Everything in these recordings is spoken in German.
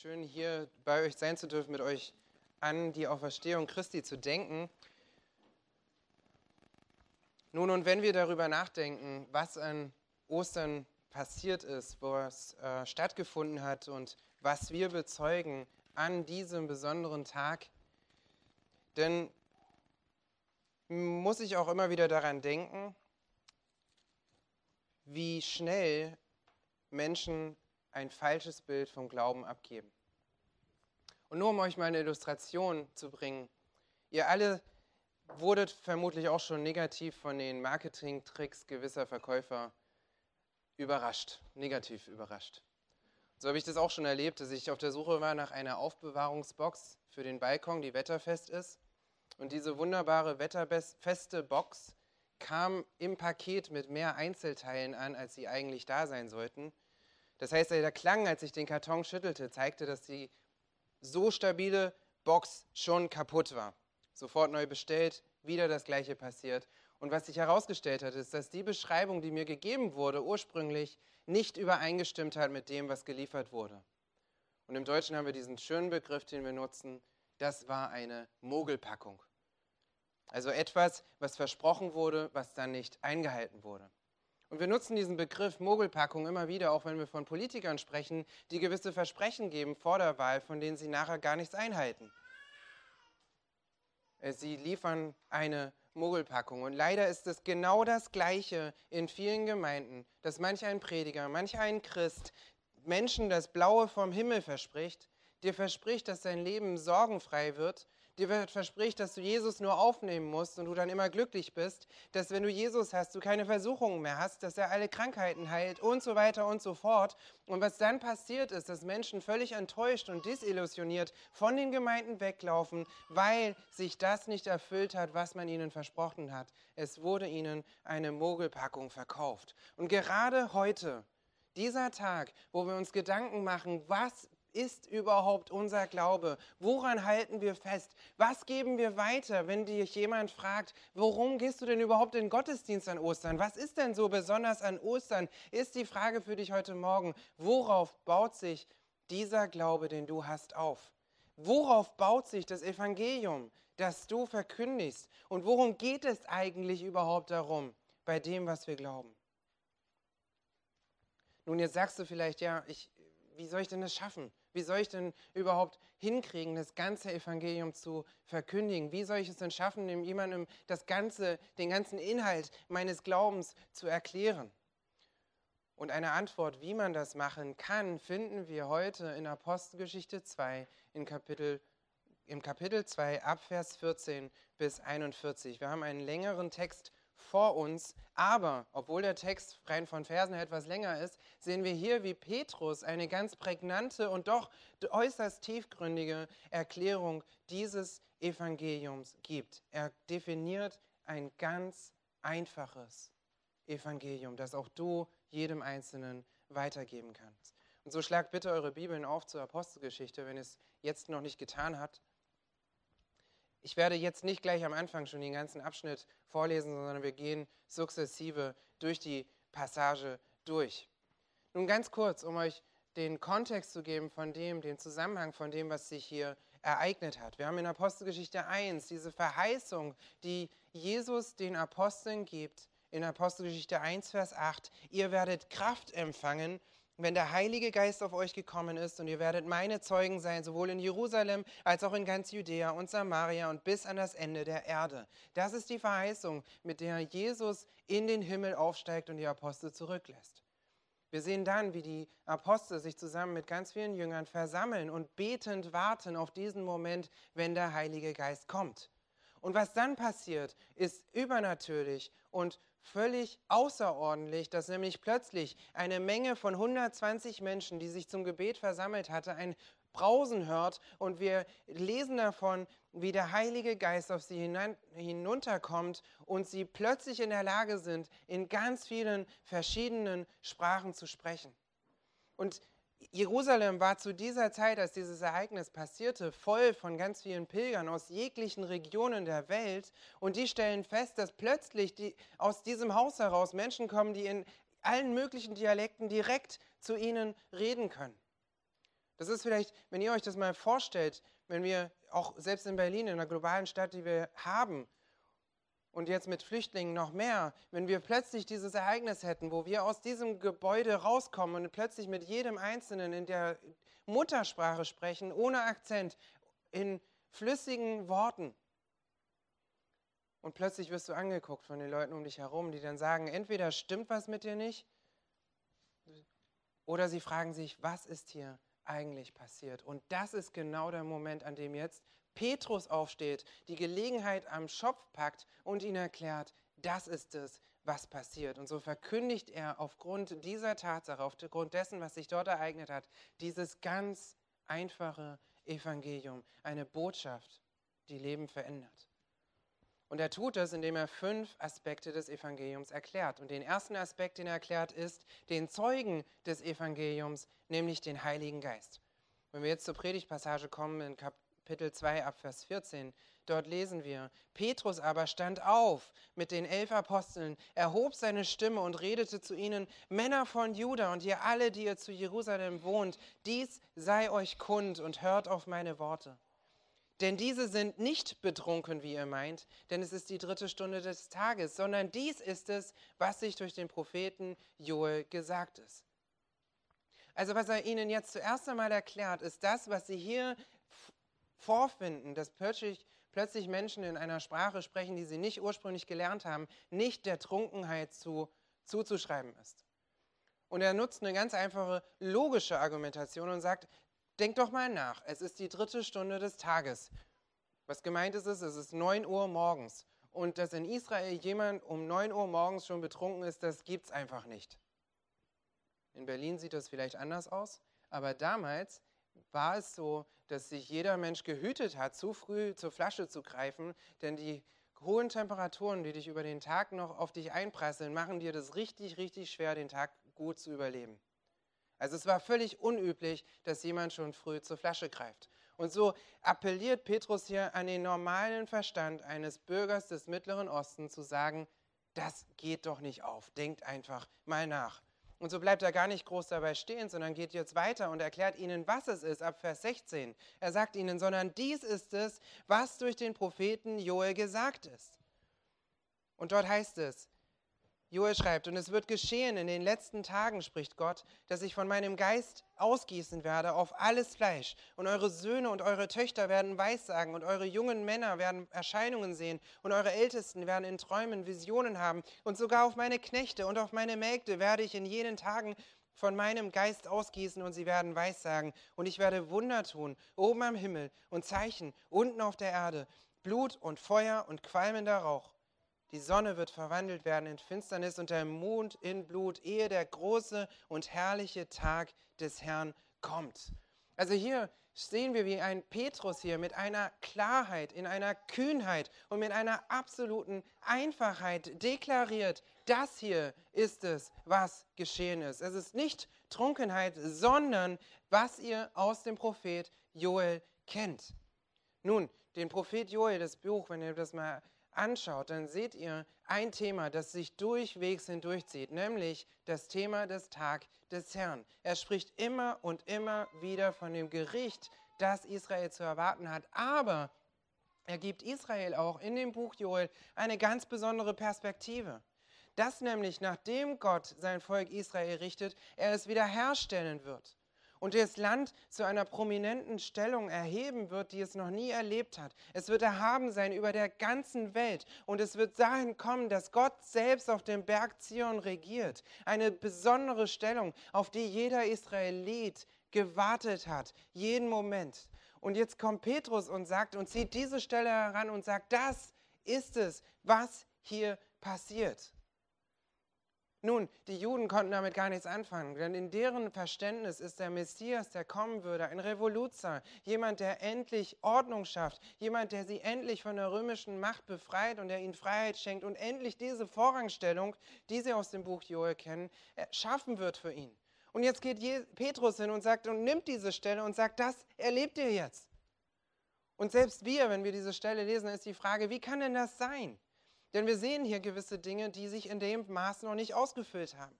Schön hier bei euch sein zu dürfen, mit euch an die Auferstehung Christi zu denken. Nun, und wenn wir darüber nachdenken, was an Ostern passiert ist, was äh, stattgefunden hat und was wir bezeugen an diesem besonderen Tag, dann muss ich auch immer wieder daran denken, wie schnell Menschen ein falsches Bild vom Glauben abgeben. Und nur um euch mal eine Illustration zu bringen, ihr alle wurdet vermutlich auch schon negativ von den Marketing-Tricks gewisser Verkäufer überrascht, negativ überrascht. So habe ich das auch schon erlebt, dass ich auf der Suche war nach einer Aufbewahrungsbox für den Balkon, die wetterfest ist. Und diese wunderbare wetterfeste Box kam im Paket mit mehr Einzelteilen an, als sie eigentlich da sein sollten. Das heißt, der Klang, als ich den Karton schüttelte, zeigte, dass die so stabile Box schon kaputt war. Sofort neu bestellt, wieder das gleiche passiert. Und was sich herausgestellt hat, ist, dass die Beschreibung, die mir gegeben wurde, ursprünglich nicht übereingestimmt hat mit dem, was geliefert wurde. Und im Deutschen haben wir diesen schönen Begriff, den wir nutzen, das war eine Mogelpackung. Also etwas, was versprochen wurde, was dann nicht eingehalten wurde. Und wir nutzen diesen Begriff Mogelpackung immer wieder, auch wenn wir von Politikern sprechen, die gewisse Versprechen geben vor der Wahl, von denen sie nachher gar nichts einhalten. Äh, sie liefern eine Mogelpackung. Und leider ist es genau das Gleiche in vielen Gemeinden, dass manch ein Prediger, manch ein Christ Menschen das Blaue vom Himmel verspricht, dir verspricht, dass dein Leben sorgenfrei wird, dir verspricht, dass du Jesus nur aufnehmen musst und du dann immer glücklich bist, dass wenn du Jesus hast, du keine Versuchungen mehr hast, dass er alle Krankheiten heilt und so weiter und so fort. Und was dann passiert ist, dass Menschen völlig enttäuscht und disillusioniert von den Gemeinden weglaufen, weil sich das nicht erfüllt hat, was man ihnen versprochen hat. Es wurde ihnen eine Mogelpackung verkauft. Und gerade heute, dieser Tag, wo wir uns Gedanken machen, was ist überhaupt unser Glaube? Woran halten wir fest? Was geben wir weiter, wenn dich jemand fragt, warum gehst du denn überhaupt in den Gottesdienst an Ostern? Was ist denn so besonders an Ostern? Ist die Frage für dich heute Morgen, worauf baut sich dieser Glaube, den du hast, auf? Worauf baut sich das Evangelium, das du verkündigst? Und worum geht es eigentlich überhaupt darum, bei dem, was wir glauben? Nun, jetzt sagst du vielleicht, ja, ich, wie soll ich denn das schaffen? Wie soll ich denn überhaupt hinkriegen, das ganze Evangelium zu verkündigen? Wie soll ich es denn schaffen, dem jemandem das ganze, den ganzen Inhalt meines Glaubens zu erklären? Und eine Antwort, wie man das machen kann, finden wir heute in Apostelgeschichte 2 in Kapitel, im Kapitel 2 ab Vers 14 bis 41. Wir haben einen längeren Text vor uns. Aber, obwohl der Text rein von Versen etwas länger ist, sehen wir hier, wie Petrus eine ganz prägnante und doch äußerst tiefgründige Erklärung dieses Evangeliums gibt. Er definiert ein ganz einfaches Evangelium, das auch du jedem Einzelnen weitergeben kannst. Und so schlagt bitte eure Bibeln auf zur Apostelgeschichte, wenn es jetzt noch nicht getan hat. Ich werde jetzt nicht gleich am Anfang schon den ganzen Abschnitt vorlesen, sondern wir gehen sukzessive durch die Passage durch. Nun ganz kurz, um euch den Kontext zu geben von dem, den Zusammenhang von dem, was sich hier ereignet hat. Wir haben in Apostelgeschichte 1 diese Verheißung, die Jesus den Aposteln gibt, in Apostelgeschichte 1, Vers 8, ihr werdet Kraft empfangen, wenn der Heilige Geist auf euch gekommen ist und ihr werdet meine Zeugen sein, sowohl in Jerusalem als auch in ganz Judäa und Samaria und bis an das Ende der Erde. Das ist die Verheißung, mit der Jesus in den Himmel aufsteigt und die Apostel zurücklässt. Wir sehen dann, wie die Apostel sich zusammen mit ganz vielen Jüngern versammeln und betend warten auf diesen Moment, wenn der Heilige Geist kommt. Und was dann passiert, ist übernatürlich und völlig außerordentlich, dass nämlich plötzlich eine Menge von 120 Menschen, die sich zum Gebet versammelt hatte, ein Brausen hört und wir lesen davon, wie der Heilige Geist auf sie hinunterkommt und sie plötzlich in der Lage sind, in ganz vielen verschiedenen Sprachen zu sprechen. Und Jerusalem war zu dieser Zeit, als dieses Ereignis passierte, voll von ganz vielen Pilgern aus jeglichen Regionen der Welt. Und die stellen fest, dass plötzlich die, aus diesem Haus heraus Menschen kommen, die in allen möglichen Dialekten direkt zu ihnen reden können. Das ist vielleicht, wenn ihr euch das mal vorstellt, wenn wir auch selbst in Berlin, in einer globalen Stadt, die wir haben, und jetzt mit Flüchtlingen noch mehr, wenn wir plötzlich dieses Ereignis hätten, wo wir aus diesem Gebäude rauskommen und plötzlich mit jedem Einzelnen in der Muttersprache sprechen, ohne Akzent, in flüssigen Worten. Und plötzlich wirst du angeguckt von den Leuten um dich herum, die dann sagen, entweder stimmt was mit dir nicht, oder sie fragen sich, was ist hier eigentlich passiert? Und das ist genau der Moment, an dem jetzt Petrus aufsteht, die Gelegenheit am Schopf packt und ihn erklärt, das ist es, was passiert. Und so verkündigt er aufgrund dieser Tatsache, aufgrund dessen, was sich dort ereignet hat, dieses ganz einfache Evangelium, eine Botschaft, die Leben verändert. Und er tut das, indem er fünf Aspekte des Evangeliums erklärt. Und den ersten Aspekt, den er erklärt, ist den Zeugen des Evangeliums, nämlich den Heiligen Geist. Wenn wir jetzt zur Predigtpassage kommen in Kap Kapitel 2 ab Vers 14. Dort lesen wir, Petrus aber stand auf mit den elf Aposteln, erhob seine Stimme und redete zu ihnen, Männer von Juda und ihr alle, die ihr zu Jerusalem wohnt, dies sei euch kund und hört auf meine Worte. Denn diese sind nicht betrunken, wie ihr meint, denn es ist die dritte Stunde des Tages, sondern dies ist es, was sich durch den Propheten Joel gesagt ist. Also was er ihnen jetzt zuerst einmal erklärt, ist das, was sie hier vorfinden, dass plötzlich, plötzlich Menschen in einer Sprache sprechen, die sie nicht ursprünglich gelernt haben, nicht der Trunkenheit zu, zuzuschreiben ist. Und er nutzt eine ganz einfache logische Argumentation und sagt, denk doch mal nach, es ist die dritte Stunde des Tages. Was gemeint ist, ist, es ist 9 Uhr morgens. Und dass in Israel jemand um 9 Uhr morgens schon betrunken ist, das gibt es einfach nicht. In Berlin sieht das vielleicht anders aus, aber damals war es so, dass sich jeder Mensch gehütet hat, zu früh zur Flasche zu greifen, denn die hohen Temperaturen, die dich über den Tag noch auf dich einprasseln, machen dir das richtig, richtig schwer, den Tag gut zu überleben. Also es war völlig unüblich, dass jemand schon früh zur Flasche greift. Und so appelliert Petrus hier an den normalen Verstand eines Bürgers des Mittleren Ostens zu sagen, das geht doch nicht auf, denkt einfach mal nach. Und so bleibt er gar nicht groß dabei stehen, sondern geht jetzt weiter und erklärt ihnen, was es ist, ab Vers 16. Er sagt ihnen, sondern dies ist es, was durch den Propheten Joel gesagt ist. Und dort heißt es, Joel schreibt, und es wird geschehen in den letzten Tagen, spricht Gott, dass ich von meinem Geist ausgießen werde auf alles Fleisch. Und eure Söhne und eure Töchter werden Weissagen und eure jungen Männer werden Erscheinungen sehen und eure Ältesten werden in Träumen Visionen haben. Und sogar auf meine Knechte und auf meine Mägde werde ich in jenen Tagen von meinem Geist ausgießen und sie werden Weissagen. Und ich werde Wunder tun, oben am Himmel und Zeichen, unten auf der Erde, Blut und Feuer und qualmender Rauch. Die Sonne wird verwandelt werden in Finsternis und der Mond in Blut, ehe der große und herrliche Tag des Herrn kommt. Also hier sehen wir, wie ein Petrus hier mit einer Klarheit, in einer Kühnheit und mit einer absoluten Einfachheit deklariert, das hier ist es, was geschehen ist. Es ist nicht Trunkenheit, sondern was ihr aus dem Prophet Joel kennt. Nun, den Prophet Joel, das Buch, wenn ihr das mal anschaut, dann seht ihr ein Thema, das sich durchwegs hindurchzieht, nämlich das Thema des Tag des Herrn. Er spricht immer und immer wieder von dem Gericht, das Israel zu erwarten hat, aber er gibt Israel auch in dem Buch Joel eine ganz besondere Perspektive. Dass nämlich, nachdem Gott sein Volk Israel richtet, er es wiederherstellen wird und das Land zu einer prominenten Stellung erheben wird, die es noch nie erlebt hat. Es wird erhaben sein über der ganzen Welt und es wird dahin kommen, dass Gott selbst auf dem Berg Zion regiert. Eine besondere Stellung, auf die jeder Israelit gewartet hat, jeden Moment. Und jetzt kommt Petrus und sagt und zieht diese Stelle heran und sagt, das ist es, was hier passiert. Nun, die Juden konnten damit gar nichts anfangen, denn in deren Verständnis ist der Messias, der kommen würde, ein Revoluzer, jemand, der endlich Ordnung schafft, jemand, der sie endlich von der römischen Macht befreit und der ihnen Freiheit schenkt und endlich diese Vorrangstellung, die sie aus dem Buch Joel kennen, schaffen wird für ihn. Und jetzt geht Petrus hin und sagt und nimmt diese Stelle und sagt, das erlebt ihr jetzt. Und selbst wir, wenn wir diese Stelle lesen, ist die Frage, wie kann denn das sein? Denn wir sehen hier gewisse Dinge, die sich in dem Maß noch nicht ausgefüllt haben.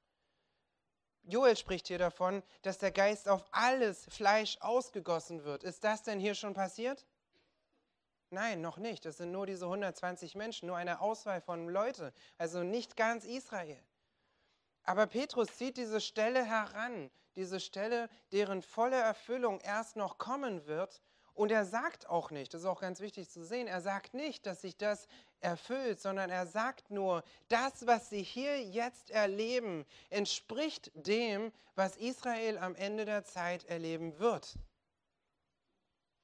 Joel spricht hier davon, dass der Geist auf alles Fleisch ausgegossen wird. Ist das denn hier schon passiert? Nein, noch nicht. Das sind nur diese 120 Menschen, nur eine Auswahl von Leuten, also nicht ganz Israel. Aber Petrus zieht diese Stelle heran, diese Stelle, deren volle Erfüllung erst noch kommen wird. Und er sagt auch nicht, das ist auch ganz wichtig zu sehen, er sagt nicht, dass sich das erfüllt, sondern er sagt nur, das, was sie hier jetzt erleben, entspricht dem, was Israel am Ende der Zeit erleben wird.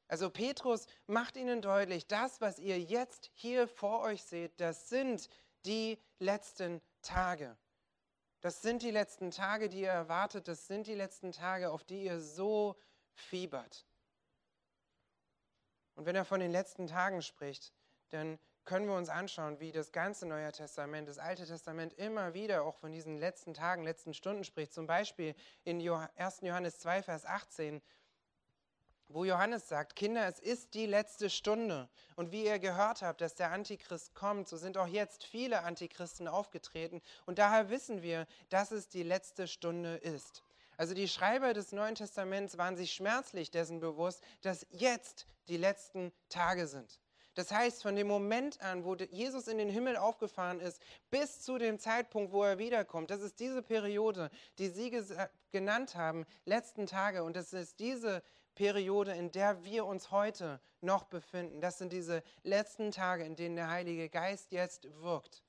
Also Petrus macht ihnen deutlich, das, was ihr jetzt hier vor euch seht, das sind die letzten Tage. Das sind die letzten Tage, die ihr erwartet, das sind die letzten Tage, auf die ihr so fiebert. Und wenn er von den letzten Tagen spricht, dann können wir uns anschauen, wie das ganze Neue Testament, das Alte Testament immer wieder auch von diesen letzten Tagen, letzten Stunden spricht. Zum Beispiel in 1. Johannes 2, Vers 18, wo Johannes sagt, Kinder, es ist die letzte Stunde. Und wie ihr gehört habt, dass der Antichrist kommt, so sind auch jetzt viele Antichristen aufgetreten. Und daher wissen wir, dass es die letzte Stunde ist. Also die Schreiber des Neuen Testaments waren sich schmerzlich dessen bewusst, dass jetzt die letzten Tage sind. Das heißt, von dem Moment an, wo Jesus in den Himmel aufgefahren ist, bis zu dem Zeitpunkt, wo er wiederkommt, das ist diese Periode, die Sie genannt haben, letzten Tage. Und das ist diese Periode, in der wir uns heute noch befinden. Das sind diese letzten Tage, in denen der Heilige Geist jetzt wirkt.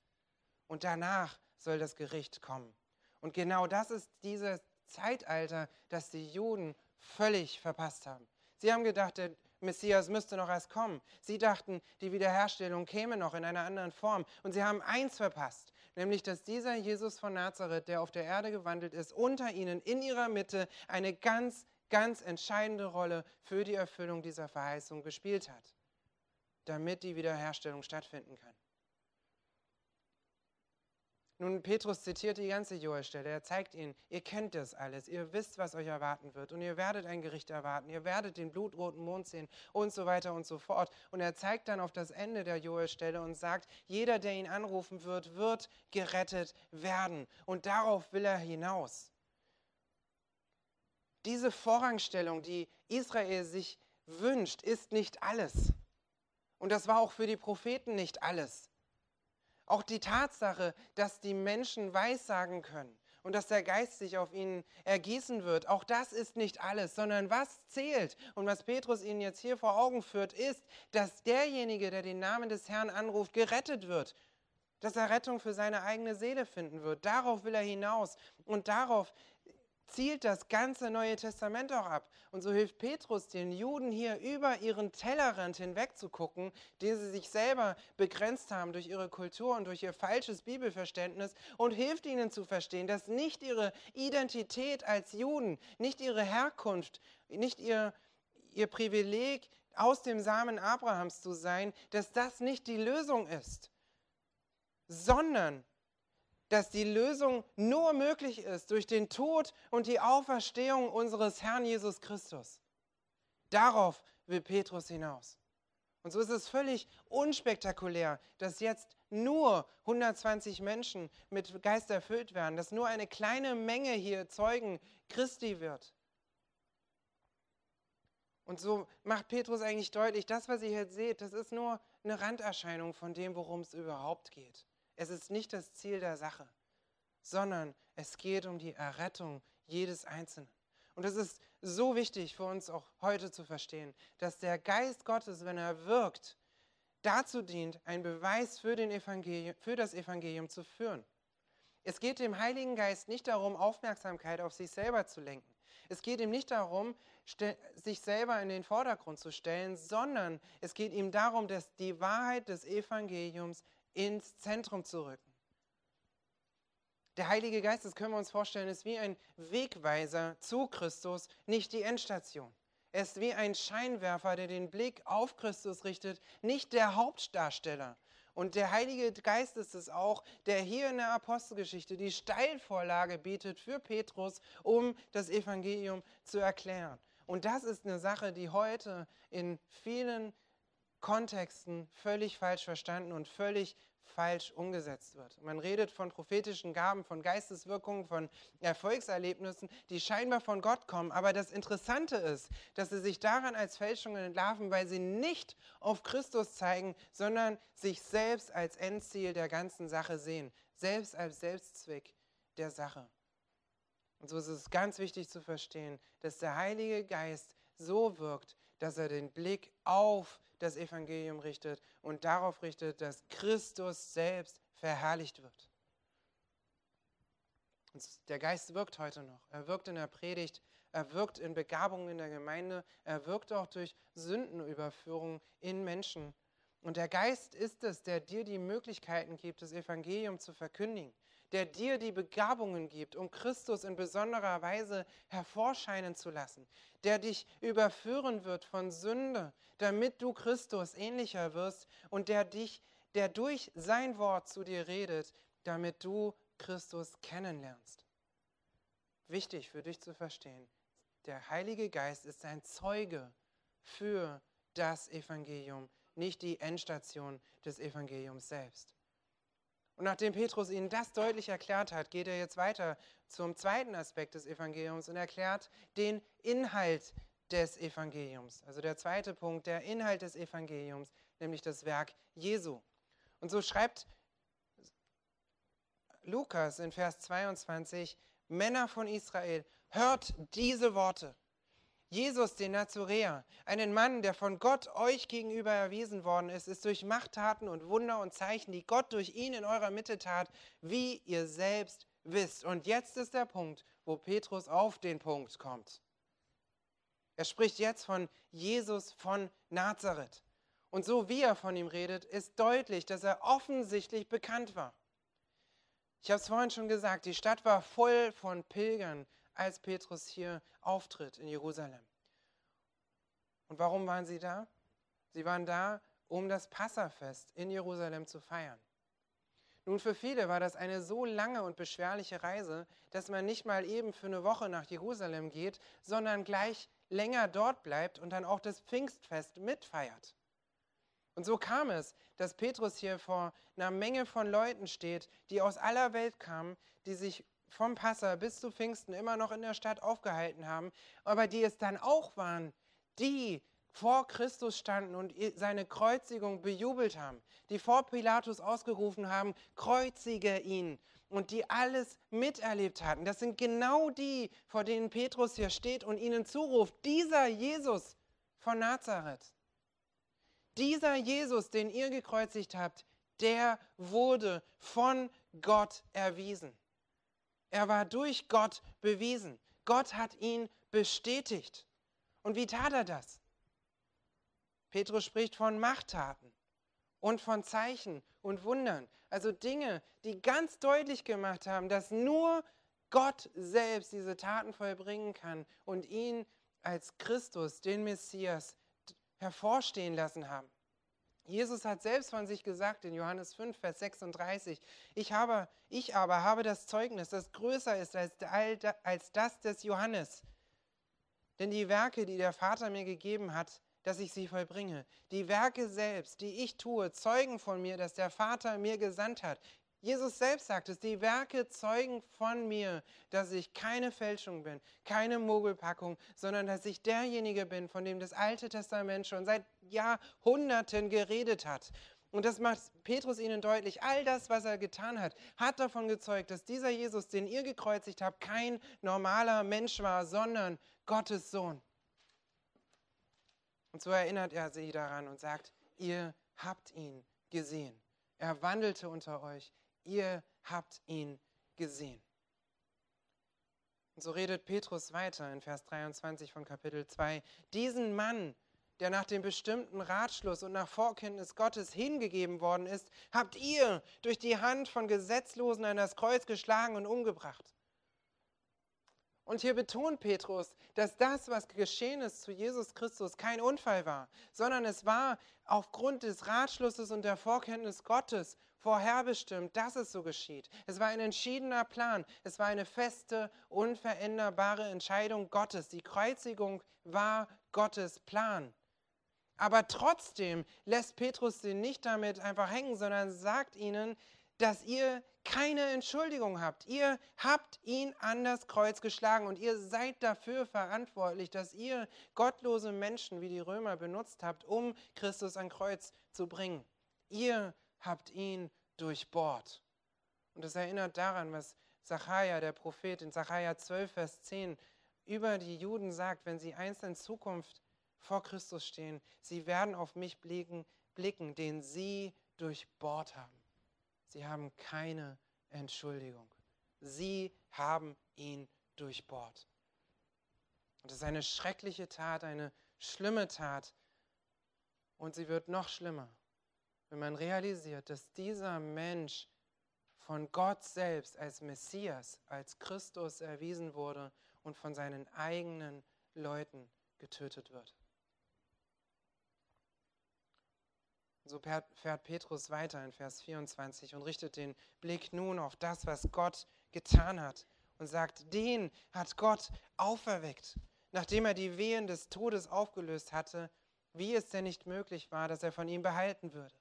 Und danach soll das Gericht kommen. Und genau das ist dieses Zeitalter, das die Juden völlig verpasst haben. Sie haben gedacht, der Messias müsste noch erst kommen. Sie dachten, die Wiederherstellung käme noch in einer anderen Form. Und sie haben eins verpasst, nämlich dass dieser Jesus von Nazareth, der auf der Erde gewandelt ist, unter ihnen in ihrer Mitte eine ganz, ganz entscheidende Rolle für die Erfüllung dieser Verheißung gespielt hat, damit die Wiederherstellung stattfinden kann. Nun, Petrus zitiert die ganze Joel-Stelle. Er zeigt ihnen, ihr kennt das alles, ihr wisst, was euch erwarten wird und ihr werdet ein Gericht erwarten, ihr werdet den blutroten Mond sehen und so weiter und so fort. Und er zeigt dann auf das Ende der Joel-Stelle und sagt, jeder, der ihn anrufen wird, wird gerettet werden. Und darauf will er hinaus. Diese Vorrangstellung, die Israel sich wünscht, ist nicht alles. Und das war auch für die Propheten nicht alles. Auch die Tatsache, dass die Menschen weissagen können und dass der Geist sich auf ihnen ergießen wird, auch das ist nicht alles, sondern was zählt. Und was Petrus ihnen jetzt hier vor Augen führt, ist, dass derjenige, der den Namen des Herrn anruft, gerettet wird, dass er Rettung für seine eigene Seele finden wird. Darauf will er hinaus. Und darauf zielt das ganze Neue Testament auch ab. Und so hilft Petrus den Juden hier über ihren Tellerrand hinweg zu gucken, den sie sich selber begrenzt haben durch ihre Kultur und durch ihr falsches Bibelverständnis und hilft ihnen zu verstehen, dass nicht ihre Identität als Juden, nicht ihre Herkunft, nicht ihr, ihr Privileg, aus dem Samen Abrahams zu sein, dass das nicht die Lösung ist, sondern dass die Lösung nur möglich ist durch den Tod und die Auferstehung unseres Herrn Jesus Christus. Darauf will Petrus hinaus. Und so ist es völlig unspektakulär, dass jetzt nur 120 Menschen mit Geist erfüllt werden, dass nur eine kleine Menge hier Zeugen Christi wird. Und so macht Petrus eigentlich deutlich, das, was ihr jetzt seht, das ist nur eine Randerscheinung von dem, worum es überhaupt geht. Es ist nicht das Ziel der Sache, sondern es geht um die Errettung jedes Einzelnen. Und es ist so wichtig für uns auch heute zu verstehen, dass der Geist Gottes, wenn er wirkt, dazu dient, einen Beweis für, für das Evangelium zu führen. Es geht dem Heiligen Geist nicht darum, Aufmerksamkeit auf sich selber zu lenken. Es geht ihm nicht darum, sich selber in den Vordergrund zu stellen, sondern es geht ihm darum, dass die Wahrheit des Evangeliums ins Zentrum zu rücken. Der Heilige Geist, das können wir uns vorstellen, ist wie ein Wegweiser zu Christus, nicht die Endstation. Er ist wie ein Scheinwerfer, der den Blick auf Christus richtet, nicht der Hauptdarsteller. Und der Heilige Geist ist es auch, der hier in der Apostelgeschichte die Steilvorlage bietet für Petrus, um das Evangelium zu erklären. Und das ist eine Sache, die heute in vielen Kontexten völlig falsch verstanden und völlig falsch umgesetzt wird. Man redet von prophetischen Gaben, von Geisteswirkungen, von Erfolgserlebnissen, die scheinbar von Gott kommen. Aber das Interessante ist, dass sie sich daran als Fälschungen entlarven, weil sie nicht auf Christus zeigen, sondern sich selbst als Endziel der ganzen Sache sehen, selbst als Selbstzweck der Sache. Und so ist es ganz wichtig zu verstehen, dass der Heilige Geist so wirkt, dass er den Blick auf das Evangelium richtet und darauf richtet, dass Christus selbst verherrlicht wird. Und der Geist wirkt heute noch. Er wirkt in der Predigt, er wirkt in Begabungen in der Gemeinde, er wirkt auch durch Sündenüberführung in Menschen. Und der Geist ist es, der dir die Möglichkeiten gibt, das Evangelium zu verkündigen der dir die Begabungen gibt, um Christus in besonderer Weise hervorscheinen zu lassen, der dich überführen wird von Sünde, damit du Christus ähnlicher wirst und der dich, der durch sein Wort zu dir redet, damit du Christus kennenlernst. Wichtig für dich zu verstehen, der Heilige Geist ist ein Zeuge für das Evangelium, nicht die Endstation des Evangeliums selbst. Und nachdem Petrus ihnen das deutlich erklärt hat, geht er jetzt weiter zum zweiten Aspekt des Evangeliums und erklärt den Inhalt des Evangeliums. Also der zweite Punkt, der Inhalt des Evangeliums, nämlich das Werk Jesu. Und so schreibt Lukas in Vers 22, Männer von Israel, hört diese Worte. Jesus, den Nazoräer, einen Mann, der von Gott euch gegenüber erwiesen worden ist, ist durch Machttaten und Wunder und Zeichen, die Gott durch ihn in eurer Mitte tat, wie ihr selbst wisst. Und jetzt ist der Punkt, wo Petrus auf den Punkt kommt. Er spricht jetzt von Jesus von Nazareth. Und so wie er von ihm redet, ist deutlich, dass er offensichtlich bekannt war. Ich habe es vorhin schon gesagt, die Stadt war voll von Pilgern, als Petrus hier auftritt in Jerusalem. Und warum waren sie da? Sie waren da, um das Passafest in Jerusalem zu feiern. Nun, für viele war das eine so lange und beschwerliche Reise, dass man nicht mal eben für eine Woche nach Jerusalem geht, sondern gleich länger dort bleibt und dann auch das Pfingstfest mitfeiert. Und so kam es, dass Petrus hier vor einer Menge von Leuten steht, die aus aller Welt kamen, die sich vom Passa bis zu Pfingsten immer noch in der Stadt aufgehalten haben, aber die es dann auch waren, die vor Christus standen und seine Kreuzigung bejubelt haben, die vor Pilatus ausgerufen haben, kreuzige ihn und die alles miterlebt hatten. Das sind genau die, vor denen Petrus hier steht und ihnen zuruft, dieser Jesus von Nazareth, dieser Jesus, den ihr gekreuzigt habt, der wurde von Gott erwiesen. Er war durch Gott bewiesen. Gott hat ihn bestätigt. Und wie tat er das? Petrus spricht von Machttaten und von Zeichen und Wundern. Also Dinge, die ganz deutlich gemacht haben, dass nur Gott selbst diese Taten vollbringen kann und ihn als Christus, den Messias, hervorstehen lassen haben. Jesus hat selbst von sich gesagt in Johannes 5, Vers 36, ich, habe, ich aber habe das Zeugnis, das größer ist als, als das des Johannes. Denn die Werke, die der Vater mir gegeben hat, dass ich sie vollbringe, die Werke selbst, die ich tue, zeugen von mir, dass der Vater mir gesandt hat. Jesus selbst sagt es, die Werke zeugen von mir, dass ich keine Fälschung bin, keine Mogelpackung, sondern dass ich derjenige bin, von dem das Alte Testament schon seit Jahrhunderten geredet hat. Und das macht Petrus ihnen deutlich. All das, was er getan hat, hat davon gezeugt, dass dieser Jesus, den ihr gekreuzigt habt, kein normaler Mensch war, sondern Gottes Sohn. Und so erinnert er sie daran und sagt, ihr habt ihn gesehen. Er wandelte unter euch, ihr habt ihn gesehen. Und so redet Petrus weiter in Vers 23 von Kapitel 2. Diesen Mann, der nach dem bestimmten Ratschluss und nach Vorkenntnis Gottes hingegeben worden ist, habt ihr durch die Hand von Gesetzlosen an das Kreuz geschlagen und umgebracht. Und hier betont Petrus, dass das, was geschehen ist zu Jesus Christus, kein Unfall war, sondern es war aufgrund des Ratschlusses und der Vorkenntnis Gottes vorherbestimmt, dass es so geschieht. Es war ein entschiedener Plan. Es war eine feste, unveränderbare Entscheidung Gottes. Die Kreuzigung war Gottes Plan. Aber trotzdem lässt Petrus sie nicht damit einfach hängen, sondern sagt ihnen, dass ihr keine Entschuldigung habt. Ihr habt ihn an das Kreuz geschlagen und ihr seid dafür verantwortlich, dass ihr gottlose Menschen wie die Römer benutzt habt, um Christus an Kreuz zu bringen. Ihr habt ihn durchbohrt. Und das erinnert daran, was Zachariah, der Prophet, in Zachariah 12, Vers 10 über die Juden sagt, wenn sie einst in Zukunft vor Christus stehen, sie werden auf mich blicken, blicken den sie durchbohrt haben. Sie haben keine Entschuldigung. Sie haben ihn durchbohrt. Und das ist eine schreckliche Tat, eine schlimme Tat. Und sie wird noch schlimmer, wenn man realisiert, dass dieser Mensch von Gott selbst als Messias, als Christus erwiesen wurde und von seinen eigenen Leuten getötet wird. So fährt Petrus weiter in Vers 24 und richtet den Blick nun auf das, was Gott getan hat und sagt, den hat Gott auferweckt, nachdem er die Wehen des Todes aufgelöst hatte, wie es denn nicht möglich war, dass er von ihm behalten würde.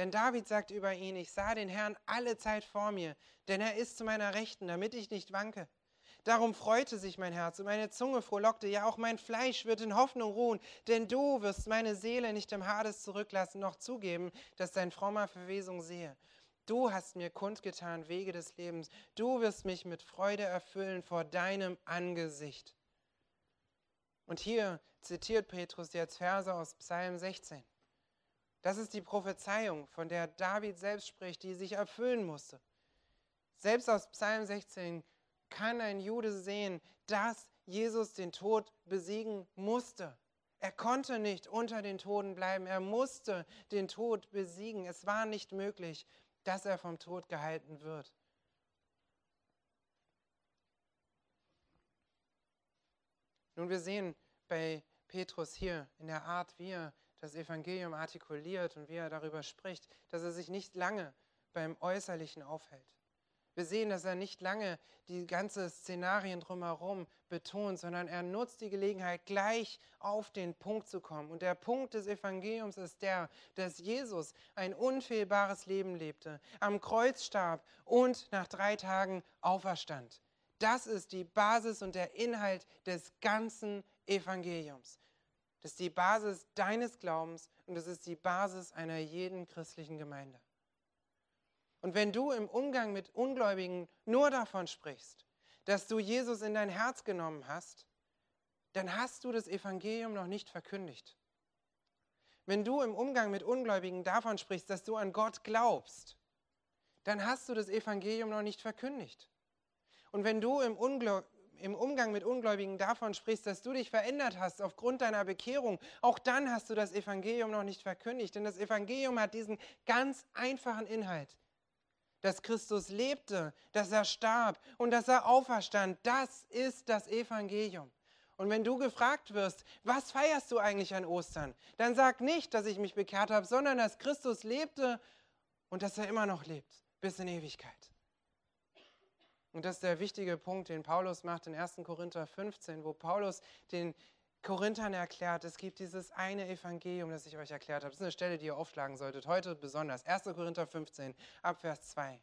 Denn David sagt über ihn, ich sah den Herrn alle Zeit vor mir, denn er ist zu meiner Rechten, damit ich nicht wanke. Darum freute sich mein Herz und meine Zunge frohlockte, ja auch mein Fleisch wird in Hoffnung ruhen, denn du wirst meine Seele nicht im Hades zurücklassen, noch zugeben, dass dein frommer Verwesung sehe. Du hast mir kundgetan Wege des Lebens, du wirst mich mit Freude erfüllen vor deinem Angesicht. Und hier zitiert Petrus jetzt Verse aus Psalm 16. Das ist die Prophezeiung, von der David selbst spricht, die sich erfüllen musste. Selbst aus Psalm 16 kann ein Jude sehen, dass Jesus den Tod besiegen musste. Er konnte nicht unter den Toten bleiben. Er musste den Tod besiegen. Es war nicht möglich, dass er vom Tod gehalten wird. Nun, wir sehen bei Petrus hier in der Art, wie er das Evangelium artikuliert und wie er darüber spricht, dass er sich nicht lange beim Äußerlichen aufhält. Wir sehen, dass er nicht lange die ganzen Szenarien drumherum betont, sondern er nutzt die Gelegenheit, gleich auf den Punkt zu kommen. Und der Punkt des Evangeliums ist der, dass Jesus ein unfehlbares Leben lebte, am Kreuz starb und nach drei Tagen auferstand. Das ist die Basis und der Inhalt des ganzen Evangeliums. Das ist die Basis deines Glaubens und das ist die Basis einer jeden christlichen Gemeinde. Und wenn du im Umgang mit Ungläubigen nur davon sprichst, dass du Jesus in dein Herz genommen hast, dann hast du das Evangelium noch nicht verkündigt. Wenn du im Umgang mit Ungläubigen davon sprichst, dass du an Gott glaubst, dann hast du das Evangelium noch nicht verkündigt. Und wenn du im, Ungl im Umgang mit Ungläubigen davon sprichst, dass du dich verändert hast aufgrund deiner Bekehrung, auch dann hast du das Evangelium noch nicht verkündigt. Denn das Evangelium hat diesen ganz einfachen Inhalt dass Christus lebte, dass er starb und dass er auferstand. Das ist das Evangelium. Und wenn du gefragt wirst, was feierst du eigentlich an Ostern, dann sag nicht, dass ich mich bekehrt habe, sondern dass Christus lebte und dass er immer noch lebt, bis in Ewigkeit. Und das ist der wichtige Punkt, den Paulus macht in 1. Korinther 15, wo Paulus den Korinthern erklärt, es gibt dieses eine Evangelium, das ich euch erklärt habe. Das ist eine Stelle, die ihr aufschlagen solltet, heute besonders. 1. Korinther 15, Abvers 2.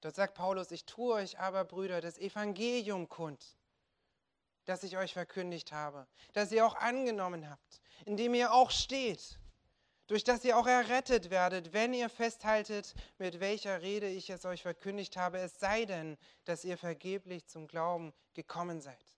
Dort sagt Paulus, ich tue euch aber, Brüder, das Evangelium kund, das ich euch verkündigt habe, das ihr auch angenommen habt, in dem ihr auch steht, durch das ihr auch errettet werdet, wenn ihr festhaltet, mit welcher Rede ich es euch verkündigt habe, es sei denn, dass ihr vergeblich zum Glauben gekommen seid.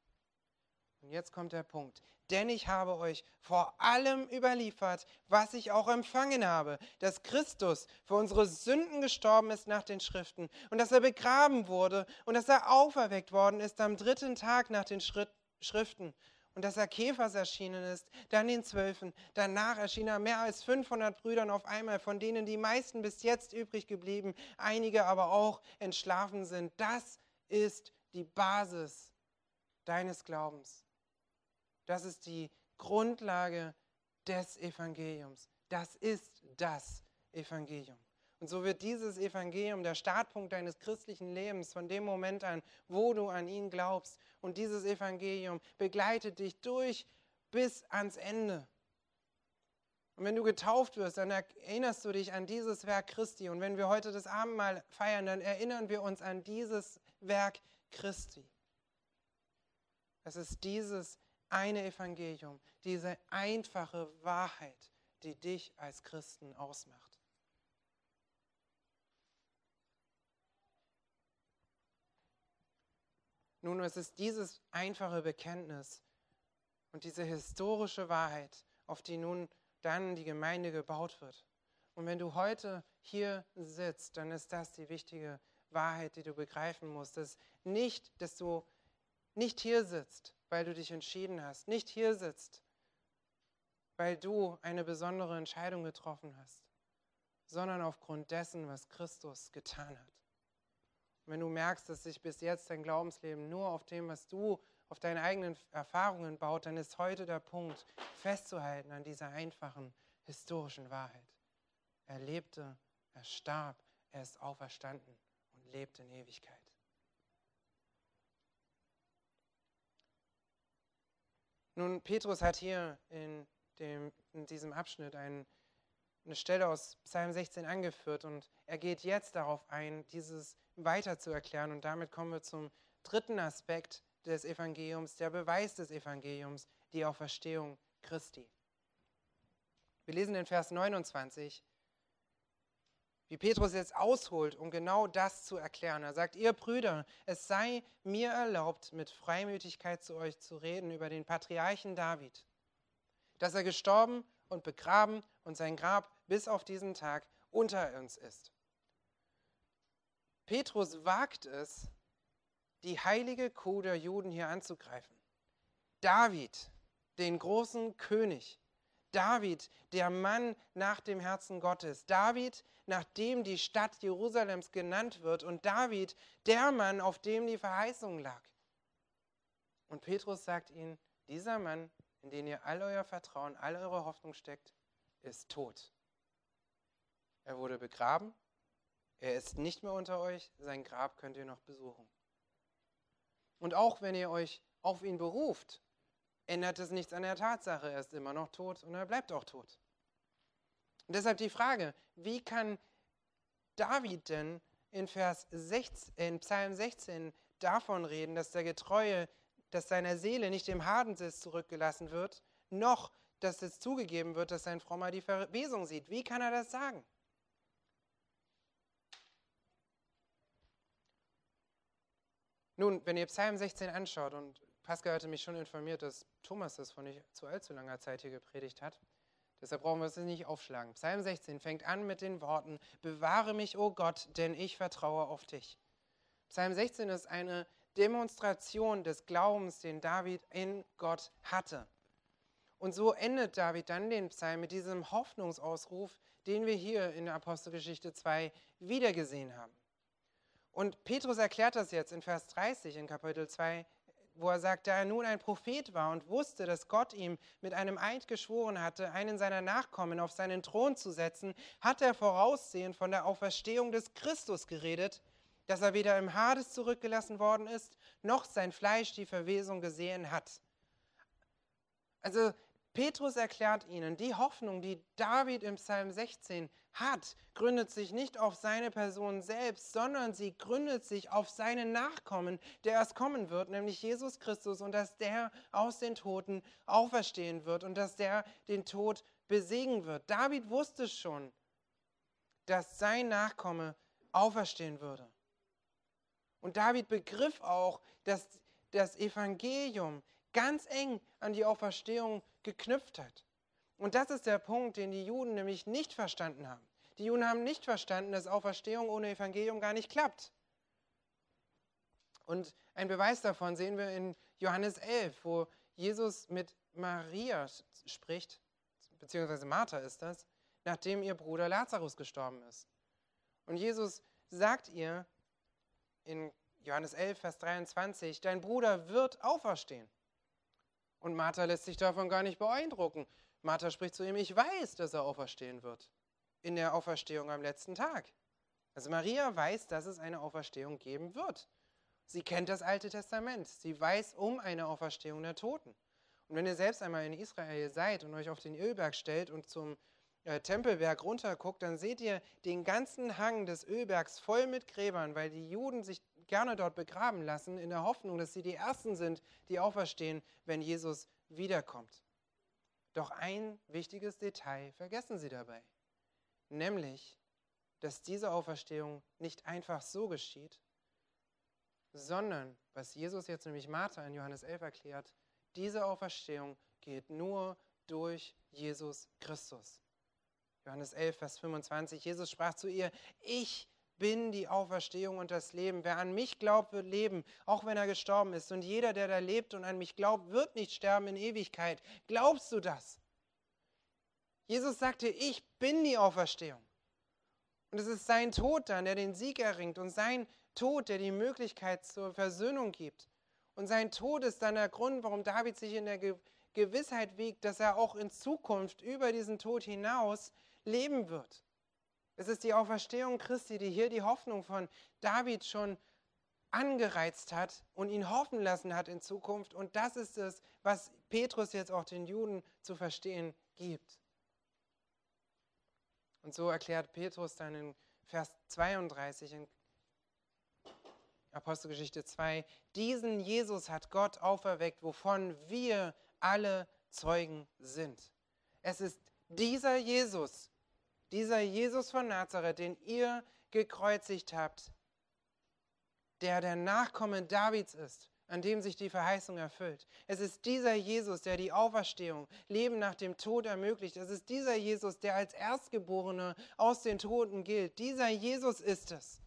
Und jetzt kommt der Punkt. Denn ich habe euch vor allem überliefert, was ich auch empfangen habe, dass Christus für unsere Sünden gestorben ist nach den Schriften und dass er begraben wurde und dass er auferweckt worden ist am dritten Tag nach den Schriften und dass er Käfers erschienen ist, dann den Zwölfen. Danach erschien er mehr als 500 Brüdern auf einmal, von denen die meisten bis jetzt übrig geblieben, einige aber auch entschlafen sind. Das ist die Basis deines Glaubens. Das ist die Grundlage des Evangeliums. Das ist das Evangelium. Und so wird dieses Evangelium der Startpunkt deines christlichen Lebens von dem Moment an, wo du an ihn glaubst. Und dieses Evangelium begleitet dich durch bis ans Ende. Und wenn du getauft wirst, dann erinnerst du dich an dieses Werk Christi. Und wenn wir heute das Abendmahl feiern, dann erinnern wir uns an dieses Werk Christi. Es ist dieses eine Evangelium, diese einfache Wahrheit, die dich als Christen ausmacht. Nun, es ist dieses einfache Bekenntnis und diese historische Wahrheit, auf die nun dann die Gemeinde gebaut wird. Und wenn du heute hier sitzt, dann ist das die wichtige Wahrheit, die du begreifen musst. Dass nicht, dass du nicht hier sitzt, weil du dich entschieden hast, nicht hier sitzt, weil du eine besondere Entscheidung getroffen hast, sondern aufgrund dessen, was Christus getan hat. Wenn du merkst, dass sich bis jetzt dein Glaubensleben nur auf dem, was du auf deine eigenen Erfahrungen baut, dann ist heute der Punkt, festzuhalten an dieser einfachen historischen Wahrheit. Er lebte, er starb, er ist auferstanden und lebt in Ewigkeit. Nun, Petrus hat hier in, dem, in diesem Abschnitt ein, eine Stelle aus Psalm 16 angeführt und er geht jetzt darauf ein, dieses weiter zu erklären. Und damit kommen wir zum dritten Aspekt des Evangeliums, der Beweis des Evangeliums, die Auferstehung Christi. Wir lesen in Vers 29, wie Petrus jetzt ausholt, um genau das zu erklären. Er sagt, ihr Brüder, es sei mir erlaubt, mit Freimütigkeit zu euch zu reden über den Patriarchen David, dass er gestorben und begraben und sein Grab bis auf diesen Tag unter uns ist. Petrus wagt es, die heilige Kuh der Juden hier anzugreifen. David, den großen König. David, der Mann nach dem Herzen Gottes. David, nach dem die Stadt Jerusalems genannt wird. Und David, der Mann, auf dem die Verheißung lag. Und Petrus sagt ihnen, dieser Mann, in den ihr all euer Vertrauen, all eure Hoffnung steckt, ist tot. Er wurde begraben, er ist nicht mehr unter euch, sein Grab könnt ihr noch besuchen. Und auch wenn ihr euch auf ihn beruft, ändert es nichts an der Tatsache. Er ist immer noch tot und er bleibt auch tot. Und deshalb die Frage, wie kann David denn in, Vers 16, in Psalm 16 davon reden, dass der Getreue, dass seiner Seele nicht im Hadensitz zurückgelassen wird, noch dass es zugegeben wird, dass sein Frommer die Verwesung sieht. Wie kann er das sagen? Nun, wenn ihr Psalm 16 anschaut, und Pascal hatte mich schon informiert, dass Thomas das vor nicht zu allzu langer Zeit hier gepredigt hat, deshalb brauchen wir es nicht aufschlagen. Psalm 16 fängt an mit den Worten, bewahre mich, o oh Gott, denn ich vertraue auf dich. Psalm 16 ist eine Demonstration des Glaubens, den David in Gott hatte. Und so endet David dann den Psalm mit diesem Hoffnungsausruf, den wir hier in der Apostelgeschichte 2 wiedergesehen haben. Und Petrus erklärt das jetzt in Vers 30 in Kapitel 2, wo er sagt, da er nun ein Prophet war und wusste, dass Gott ihm mit einem Eid geschworen hatte, einen seiner Nachkommen auf seinen Thron zu setzen, hat er voraussehend von der Auferstehung des Christus geredet, dass er weder im Hades zurückgelassen worden ist, noch sein Fleisch die Verwesung gesehen hat. Also Petrus erklärt ihnen, die Hoffnung, die David im Psalm 16 hat, gründet sich nicht auf seine Person selbst, sondern sie gründet sich auf seinen Nachkommen, der erst kommen wird, nämlich Jesus Christus, und dass der aus den Toten auferstehen wird und dass der den Tod besiegen wird. David wusste schon, dass sein Nachkomme auferstehen würde. Und David begriff auch, dass das Evangelium ganz eng an die Auferstehung geknüpft hat. Und das ist der Punkt, den die Juden nämlich nicht verstanden haben. Die Juden haben nicht verstanden, dass Auferstehung ohne Evangelium gar nicht klappt. Und ein Beweis davon sehen wir in Johannes 11, wo Jesus mit Maria spricht, beziehungsweise Martha ist das, nachdem ihr Bruder Lazarus gestorben ist. Und Jesus sagt ihr in Johannes 11, Vers 23, dein Bruder wird auferstehen. Und Martha lässt sich davon gar nicht beeindrucken. Martha spricht zu ihm, ich weiß, dass er auferstehen wird. In der Auferstehung am letzten Tag. Also Maria weiß, dass es eine Auferstehung geben wird. Sie kennt das Alte Testament. Sie weiß um eine Auferstehung der Toten. Und wenn ihr selbst einmal in Israel seid und euch auf den Ölberg stellt und zum Tempelberg runterguckt, dann seht ihr den ganzen Hang des Ölbergs voll mit Gräbern, weil die Juden sich gerne dort begraben lassen, in der Hoffnung, dass sie die Ersten sind, die auferstehen, wenn Jesus wiederkommt. Doch ein wichtiges Detail vergessen sie dabei, nämlich, dass diese Auferstehung nicht einfach so geschieht, sondern, was Jesus jetzt nämlich Martha in Johannes 11 erklärt, diese Auferstehung geht nur durch Jesus Christus. Johannes 11, Vers 25, Jesus sprach zu ihr, ich bin die Auferstehung und das Leben. Wer an mich glaubt, wird leben, auch wenn er gestorben ist. Und jeder, der da lebt und an mich glaubt, wird nicht sterben in Ewigkeit. Glaubst du das? Jesus sagte, ich bin die Auferstehung. Und es ist sein Tod dann, der den Sieg erringt und sein Tod, der die Möglichkeit zur Versöhnung gibt. Und sein Tod ist dann der Grund, warum David sich in der Gewissheit wiegt, dass er auch in Zukunft über diesen Tod hinaus leben wird. Es ist die Auferstehung Christi, die hier die Hoffnung von David schon angereizt hat und ihn hoffen lassen hat in Zukunft. Und das ist es, was Petrus jetzt auch den Juden zu verstehen gibt. Und so erklärt Petrus dann in Vers 32 in Apostelgeschichte 2, diesen Jesus hat Gott auferweckt, wovon wir alle Zeugen sind. Es ist dieser Jesus, dieser Jesus von Nazareth, den ihr gekreuzigt habt, der der Nachkomme Davids ist, an dem sich die Verheißung erfüllt. Es ist dieser Jesus, der die Auferstehung, Leben nach dem Tod ermöglicht. Es ist dieser Jesus, der als Erstgeborener aus den Toten gilt. Dieser Jesus ist es.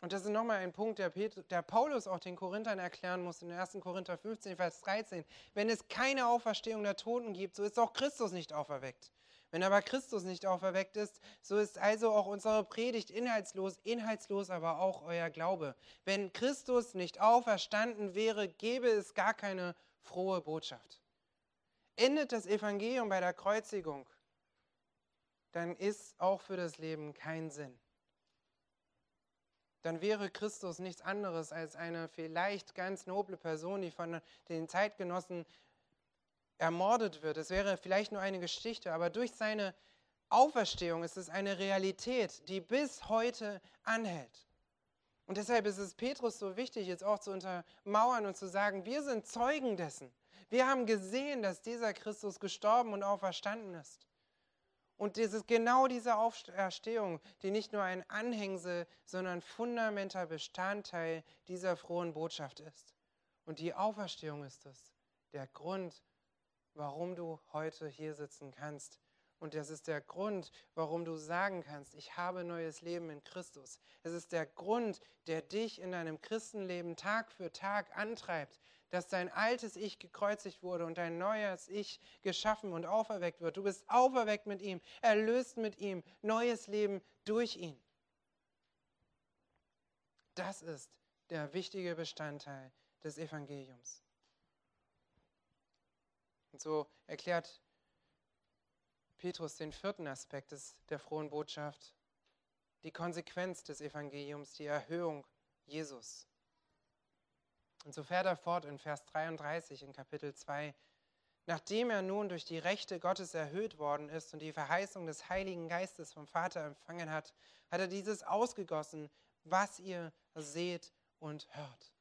Und das ist nochmal ein Punkt, der, Petrus, der, Paulus auch den Korinthern erklären muss in 1. Korinther 15, Vers 13. Wenn es keine Auferstehung der Toten gibt, so ist auch Christus nicht auferweckt. Wenn aber Christus nicht auferweckt ist, so ist also auch unsere Predigt inhaltslos, inhaltslos aber auch euer Glaube. Wenn Christus nicht auferstanden wäre, gäbe es gar keine frohe Botschaft. Endet das Evangelium bei der Kreuzigung, dann ist auch für das Leben kein Sinn. Dann wäre Christus nichts anderes als eine vielleicht ganz noble Person, die von den Zeitgenossen ermordet wird. Es wäre vielleicht nur eine Geschichte, aber durch seine Auferstehung ist es eine Realität, die bis heute anhält. Und deshalb ist es Petrus so wichtig, jetzt auch zu untermauern und zu sagen, wir sind Zeugen dessen. Wir haben gesehen, dass dieser Christus gestorben und auferstanden ist. Und es ist genau diese Auferstehung, die nicht nur ein Anhängsel, sondern fundamentaler Bestandteil dieser frohen Botschaft ist. Und die Auferstehung ist es, der Grund, warum du heute hier sitzen kannst. Und das ist der Grund, warum du sagen kannst, ich habe neues Leben in Christus. Es ist der Grund, der dich in deinem Christenleben Tag für Tag antreibt, dass dein altes Ich gekreuzigt wurde und dein neues Ich geschaffen und auferweckt wird. Du bist auferweckt mit ihm, erlöst mit ihm, neues Leben durch ihn. Das ist der wichtige Bestandteil des Evangeliums. Und so erklärt Petrus den vierten Aspekt des, der frohen Botschaft, die Konsequenz des Evangeliums, die Erhöhung Jesus. Und so fährt er fort in Vers 33 in Kapitel 2. Nachdem er nun durch die Rechte Gottes erhöht worden ist und die Verheißung des Heiligen Geistes vom Vater empfangen hat, hat er dieses ausgegossen, was ihr seht und hört.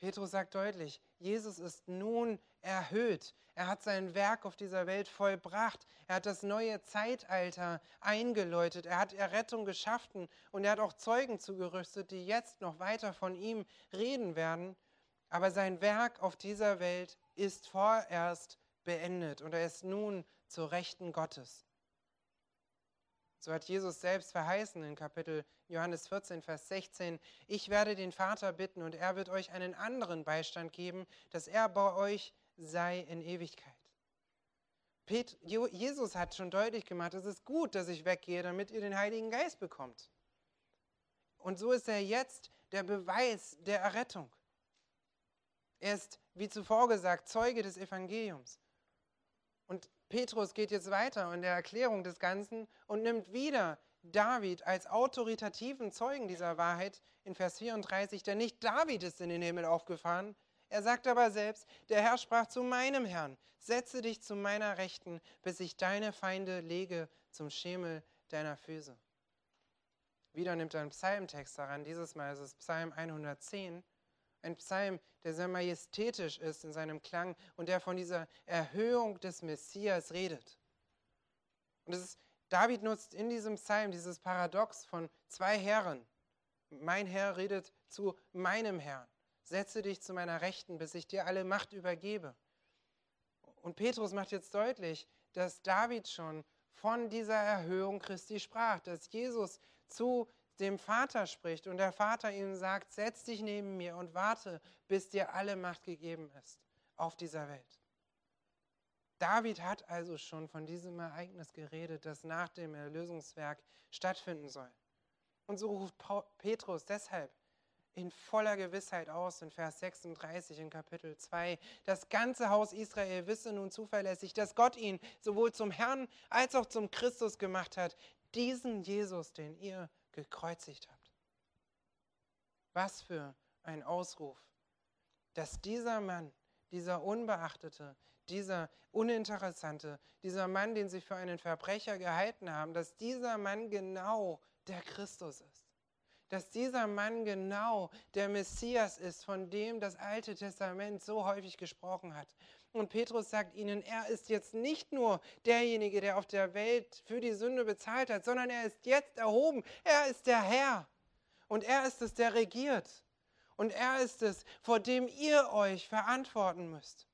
Petrus sagt deutlich, Jesus ist nun erhöht. Er hat sein Werk auf dieser Welt vollbracht. Er hat das neue Zeitalter eingeläutet. Er hat Errettung geschaffen und er hat auch Zeugen zugerüstet, die jetzt noch weiter von ihm reden werden. Aber sein Werk auf dieser Welt ist vorerst beendet und er ist nun zur Rechten Gottes. So hat Jesus selbst verheißen in Kapitel Johannes 14, Vers 16, ich werde den Vater bitten und er wird euch einen anderen Beistand geben, dass er bei euch sei in Ewigkeit. Jesus hat schon deutlich gemacht, es ist gut, dass ich weggehe, damit ihr den Heiligen Geist bekommt. Und so ist er jetzt der Beweis der Errettung. Er ist, wie zuvor gesagt, Zeuge des Evangeliums. Und Petrus geht jetzt weiter in der Erklärung des Ganzen und nimmt wieder David als autoritativen Zeugen dieser Wahrheit in Vers 34, denn nicht David ist in den Himmel aufgefahren, Er sagt aber selbst, der Herr sprach zu meinem Herrn, setze dich zu meiner Rechten, bis ich deine Feinde lege zum Schemel deiner Füße. Wieder nimmt er einen Psalmtext daran, dieses Mal ist es Psalm 110, ein Psalm, der sehr majestätisch ist in seinem Klang und der von dieser Erhöhung des Messias redet. Und ist, David nutzt in diesem Psalm dieses Paradox von zwei Herren. Mein Herr redet zu meinem Herrn. Setze dich zu meiner Rechten, bis ich dir alle Macht übergebe. Und Petrus macht jetzt deutlich, dass David schon von dieser Erhöhung Christi sprach, dass Jesus zu dem Vater spricht und der Vater ihm sagt, setz dich neben mir und warte, bis dir alle Macht gegeben ist auf dieser Welt. David hat also schon von diesem Ereignis geredet, das nach dem Erlösungswerk stattfinden soll. Und so ruft Petrus deshalb in voller Gewissheit aus in Vers 36 in Kapitel 2. Das ganze Haus Israel wisse nun zuverlässig, dass Gott ihn sowohl zum Herrn als auch zum Christus gemacht hat, diesen Jesus, den ihr gekreuzigt habt. Was für ein Ausruf, dass dieser Mann, dieser Unbeachtete, dieser Uninteressante, dieser Mann, den sie für einen Verbrecher gehalten haben, dass dieser Mann genau der Christus ist. Dass dieser Mann genau der Messias ist, von dem das Alte Testament so häufig gesprochen hat. Und Petrus sagt ihnen, er ist jetzt nicht nur derjenige, der auf der Welt für die Sünde bezahlt hat, sondern er ist jetzt erhoben. Er ist der Herr. Und er ist es, der regiert. Und er ist es, vor dem ihr euch verantworten müsst.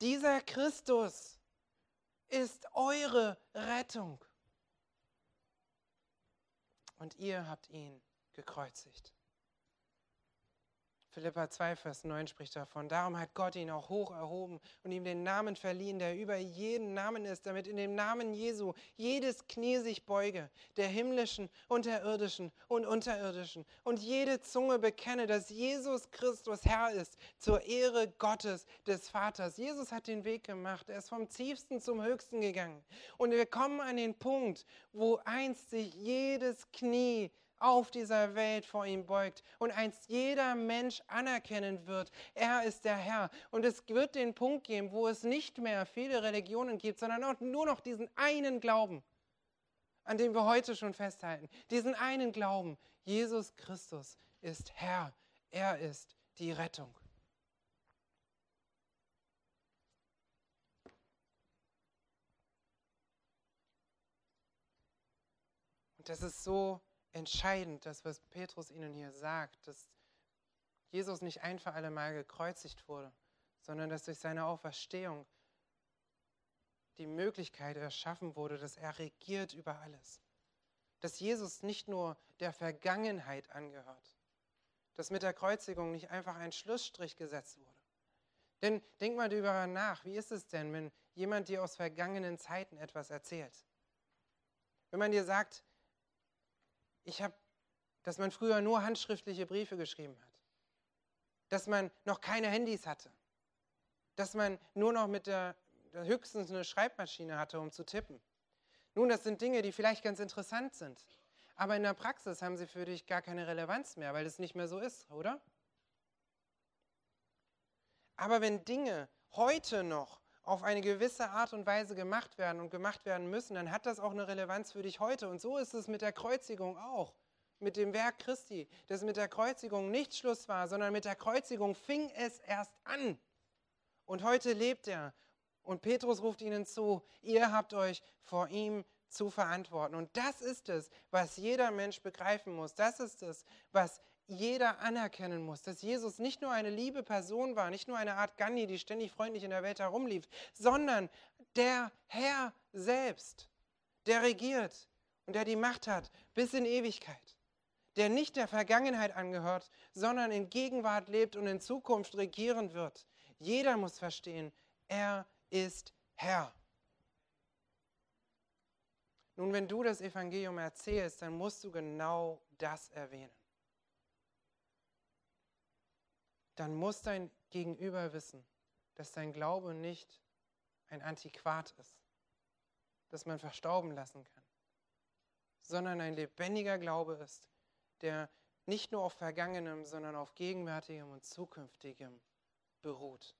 Dieser Christus ist eure Rettung. Und ihr habt ihn gekreuzigt. Philippa 2, Vers 9 spricht davon. Darum hat Gott ihn auch hoch erhoben und ihm den Namen verliehen, der über jeden Namen ist, damit in dem Namen Jesu jedes Knie sich beuge, der himmlischen und der irdischen und unterirdischen, und jede Zunge bekenne, dass Jesus Christus Herr ist, zur Ehre Gottes des Vaters. Jesus hat den Weg gemacht. Er ist vom tiefsten zum höchsten gegangen. Und wir kommen an den Punkt, wo einst sich jedes Knie auf dieser Welt vor ihm beugt und einst jeder Mensch anerkennen wird, er ist der Herr. Und es wird den Punkt geben, wo es nicht mehr viele Religionen gibt, sondern auch nur noch diesen einen Glauben, an dem wir heute schon festhalten. Diesen einen Glauben, Jesus Christus ist Herr, er ist die Rettung. Und das ist so entscheidend, das, was Petrus ihnen hier sagt, dass Jesus nicht ein für alle Mal gekreuzigt wurde, sondern dass durch seine Auferstehung die Möglichkeit erschaffen wurde, dass er regiert über alles. Dass Jesus nicht nur der Vergangenheit angehört, dass mit der Kreuzigung nicht einfach ein Schlussstrich gesetzt wurde. Denn denk mal darüber nach, wie ist es denn, wenn jemand dir aus vergangenen Zeiten etwas erzählt? Wenn man dir sagt, ich habe, dass man früher nur handschriftliche Briefe geschrieben hat, dass man noch keine Handys hatte, dass man nur noch mit der, höchstens eine Schreibmaschine hatte, um zu tippen. Nun, das sind Dinge, die vielleicht ganz interessant sind, aber in der Praxis haben sie für dich gar keine Relevanz mehr, weil es nicht mehr so ist, oder? Aber wenn Dinge heute noch auf eine gewisse Art und Weise gemacht werden und gemacht werden müssen, dann hat das auch eine Relevanz für dich heute. Und so ist es mit der Kreuzigung auch, mit dem Werk Christi, dass mit der Kreuzigung nicht Schluss war, sondern mit der Kreuzigung fing es erst an. Und heute lebt er. Und Petrus ruft ihnen zu, ihr habt euch vor ihm zu verantworten. Und das ist es, was jeder Mensch begreifen muss. Das ist es, was jeder anerkennen muss, dass Jesus nicht nur eine liebe Person war, nicht nur eine Art Gandhi, die ständig freundlich in der Welt herumlief, sondern der Herr selbst, der regiert und der die Macht hat bis in Ewigkeit, der nicht der Vergangenheit angehört, sondern in Gegenwart lebt und in Zukunft regieren wird. Jeder muss verstehen, er ist Herr. Nun, wenn du das Evangelium erzählst, dann musst du genau das erwähnen. Dann muss dein Gegenüber wissen, dass dein Glaube nicht ein Antiquat ist, das man verstauben lassen kann, sondern ein lebendiger Glaube ist, der nicht nur auf Vergangenem, sondern auf Gegenwärtigem und Zukünftigem beruht.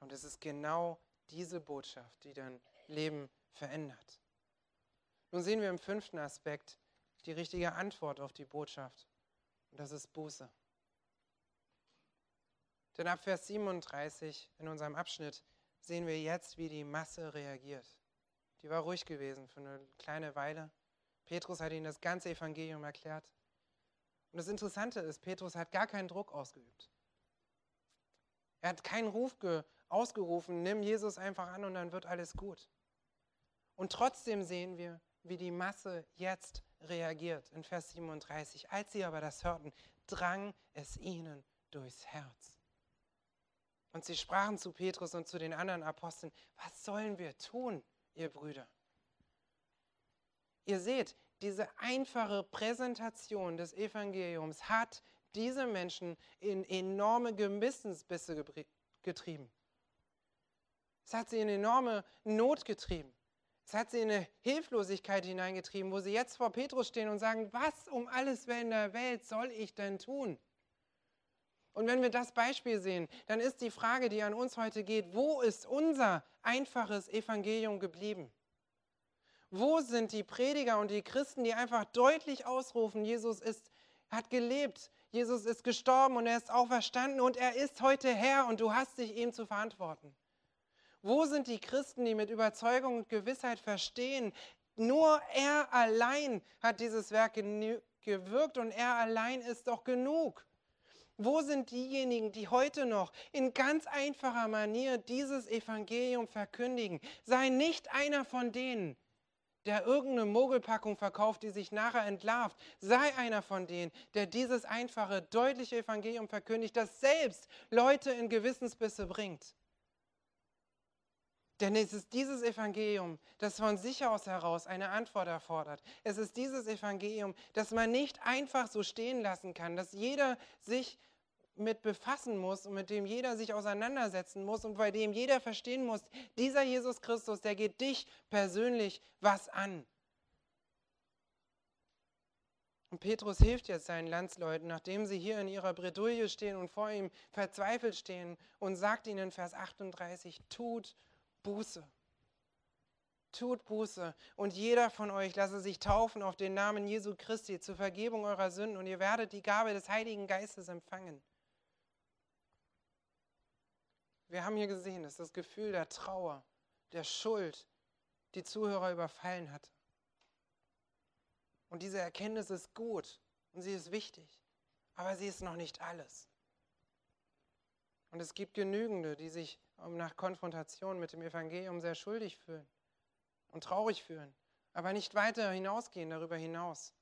Und es ist genau diese Botschaft, die dein Leben verändert. Nun sehen wir im fünften Aspekt die richtige Antwort auf die Botschaft. Und das ist Buße. Denn ab Vers 37 in unserem Abschnitt sehen wir jetzt, wie die Masse reagiert. Die war ruhig gewesen für eine kleine Weile. Petrus hat ihnen das ganze Evangelium erklärt. Und das Interessante ist, Petrus hat gar keinen Druck ausgeübt. Er hat keinen Ruf ausgerufen, nimm Jesus einfach an und dann wird alles gut. Und trotzdem sehen wir, wie die Masse jetzt reagiert in Vers 37. Als sie aber das hörten, drang es ihnen durchs Herz. Und sie sprachen zu Petrus und zu den anderen Aposteln, was sollen wir tun, ihr Brüder? Ihr seht, diese einfache Präsentation des Evangeliums hat diese Menschen in enorme Gewissensbisse getrieben. Es hat sie in enorme Not getrieben. Es hat sie in eine Hilflosigkeit hineingetrieben, wo sie jetzt vor Petrus stehen und sagen, was um alles in der Welt soll ich denn tun? Und wenn wir das Beispiel sehen, dann ist die Frage, die an uns heute geht, wo ist unser einfaches Evangelium geblieben? Wo sind die Prediger und die Christen, die einfach deutlich ausrufen, Jesus ist, hat gelebt, Jesus ist gestorben und er ist auferstanden und er ist heute Herr und du hast dich ihm zu verantworten? Wo sind die Christen, die mit Überzeugung und Gewissheit verstehen, nur er allein hat dieses Werk gewirkt und er allein ist doch genug? Wo sind diejenigen, die heute noch in ganz einfacher Manier dieses Evangelium verkündigen? Sei nicht einer von denen, der irgendeine Mogelpackung verkauft, die sich nachher entlarvt. Sei einer von denen, der dieses einfache, deutliche Evangelium verkündigt, das selbst Leute in Gewissensbisse bringt. Denn es ist dieses Evangelium, das von sich aus heraus eine Antwort erfordert. Es ist dieses Evangelium, das man nicht einfach so stehen lassen kann, dass jeder sich mit befassen muss und mit dem jeder sich auseinandersetzen muss und bei dem jeder verstehen muss, dieser Jesus Christus, der geht dich persönlich was an. Und Petrus hilft jetzt seinen Landsleuten, nachdem sie hier in ihrer Bredouille stehen und vor ihm verzweifelt stehen und sagt ihnen in Vers 38, tut Buße. Tut Buße und jeder von euch lasse sich taufen auf den Namen Jesu Christi zur Vergebung eurer Sünden und ihr werdet die Gabe des Heiligen Geistes empfangen. Wir haben hier gesehen, dass das Gefühl der Trauer, der Schuld die Zuhörer überfallen hat. Und diese Erkenntnis ist gut und sie ist wichtig, aber sie ist noch nicht alles. Und es gibt genügende, die sich nach Konfrontation mit dem Evangelium sehr schuldig fühlen und traurig fühlen, aber nicht weiter hinausgehen darüber hinaus.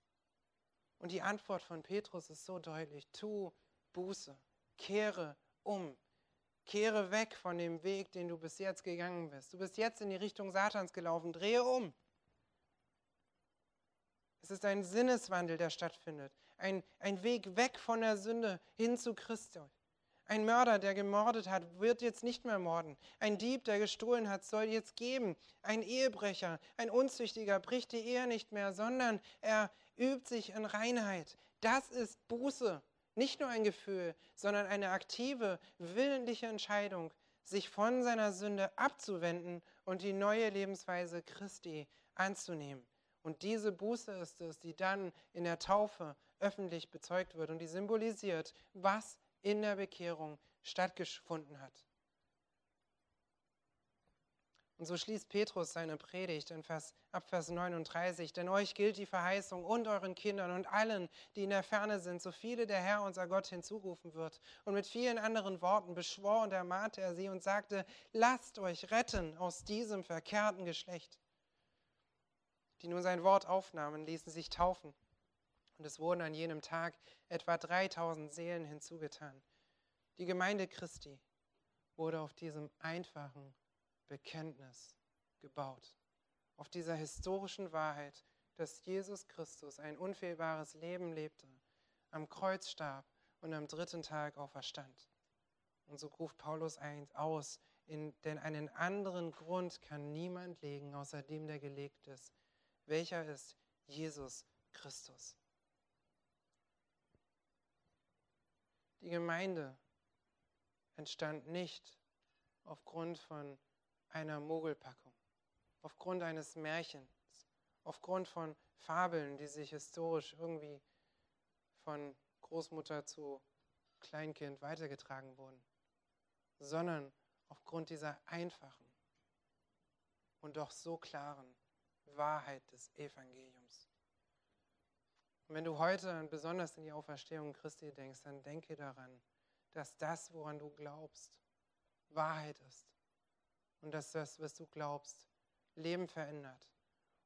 Und die Antwort von Petrus ist so deutlich, tu Buße, kehre um, kehre weg von dem Weg, den du bis jetzt gegangen bist. Du bist jetzt in die Richtung Satans gelaufen, drehe um. Es ist ein Sinneswandel, der stattfindet. Ein, ein Weg weg von der Sünde hin zu Christus. Ein Mörder, der gemordet hat, wird jetzt nicht mehr morden. Ein Dieb, der gestohlen hat, soll jetzt geben. Ein Ehebrecher, ein Unzüchtiger bricht die Ehe nicht mehr, sondern er übt sich in Reinheit. Das ist Buße. Nicht nur ein Gefühl, sondern eine aktive, willentliche Entscheidung, sich von seiner Sünde abzuwenden und die neue Lebensweise Christi anzunehmen. Und diese Buße ist es, die dann in der Taufe öffentlich bezeugt wird und die symbolisiert, was in der Bekehrung stattgefunden hat. Und so schließt Petrus seine Predigt in Vers, ab Vers 39. Denn euch gilt die Verheißung und euren Kindern und allen, die in der Ferne sind, so viele der Herr unser Gott hinzurufen wird. Und mit vielen anderen Worten beschwor und ermahnte er sie und sagte, lasst euch retten aus diesem verkehrten Geschlecht. Die nun sein Wort aufnahmen, ließen sich taufen. Und es wurden an jenem Tag etwa 3000 Seelen hinzugetan. Die Gemeinde Christi wurde auf diesem einfachen Bekenntnis gebaut. Auf dieser historischen Wahrheit, dass Jesus Christus ein unfehlbares Leben lebte, am Kreuz starb und am dritten Tag auferstand. Und so ruft Paulus eins aus, in, denn einen anderen Grund kann niemand legen, außer dem, der gelegt ist. Welcher ist Jesus Christus? Die Gemeinde entstand nicht aufgrund von einer Mogelpackung, aufgrund eines Märchens, aufgrund von Fabeln, die sich historisch irgendwie von Großmutter zu Kleinkind weitergetragen wurden, sondern aufgrund dieser einfachen und doch so klaren Wahrheit des Evangeliums. Und wenn du heute besonders in die Auferstehung Christi denkst, dann denke daran, dass das, woran du glaubst, Wahrheit ist. Und dass das, was du glaubst, Leben verändert.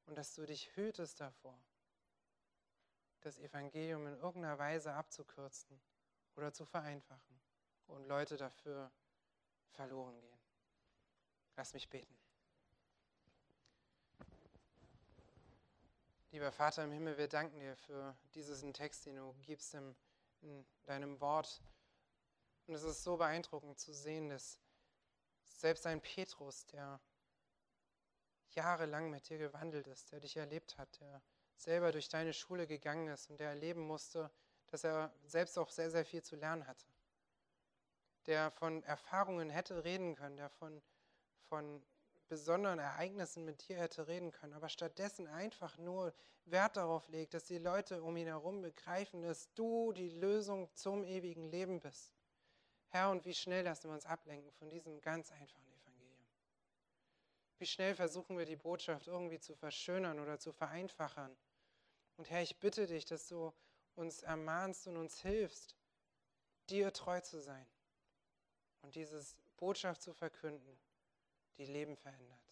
Und dass du dich hütest davor, das Evangelium in irgendeiner Weise abzukürzen oder zu vereinfachen und Leute dafür verloren gehen. Lass mich beten. Lieber Vater im Himmel, wir danken dir für diesen Text, den du gibst in, in deinem Wort. Und es ist so beeindruckend zu sehen, dass selbst ein Petrus, der jahrelang mit dir gewandelt ist, der dich erlebt hat, der selber durch deine Schule gegangen ist und der erleben musste, dass er selbst auch sehr, sehr viel zu lernen hatte. Der von Erfahrungen hätte reden können, der von, von besonderen Ereignissen mit dir hätte reden können, aber stattdessen einfach nur Wert darauf legt, dass die Leute um ihn herum begreifen, dass du die Lösung zum ewigen Leben bist. Herr, und wie schnell lassen wir uns ablenken von diesem ganz einfachen Evangelium. Wie schnell versuchen wir die Botschaft irgendwie zu verschönern oder zu vereinfachen. Und Herr, ich bitte dich, dass du uns ermahnst und uns hilfst, dir treu zu sein und diese Botschaft zu verkünden, die Leben verändert.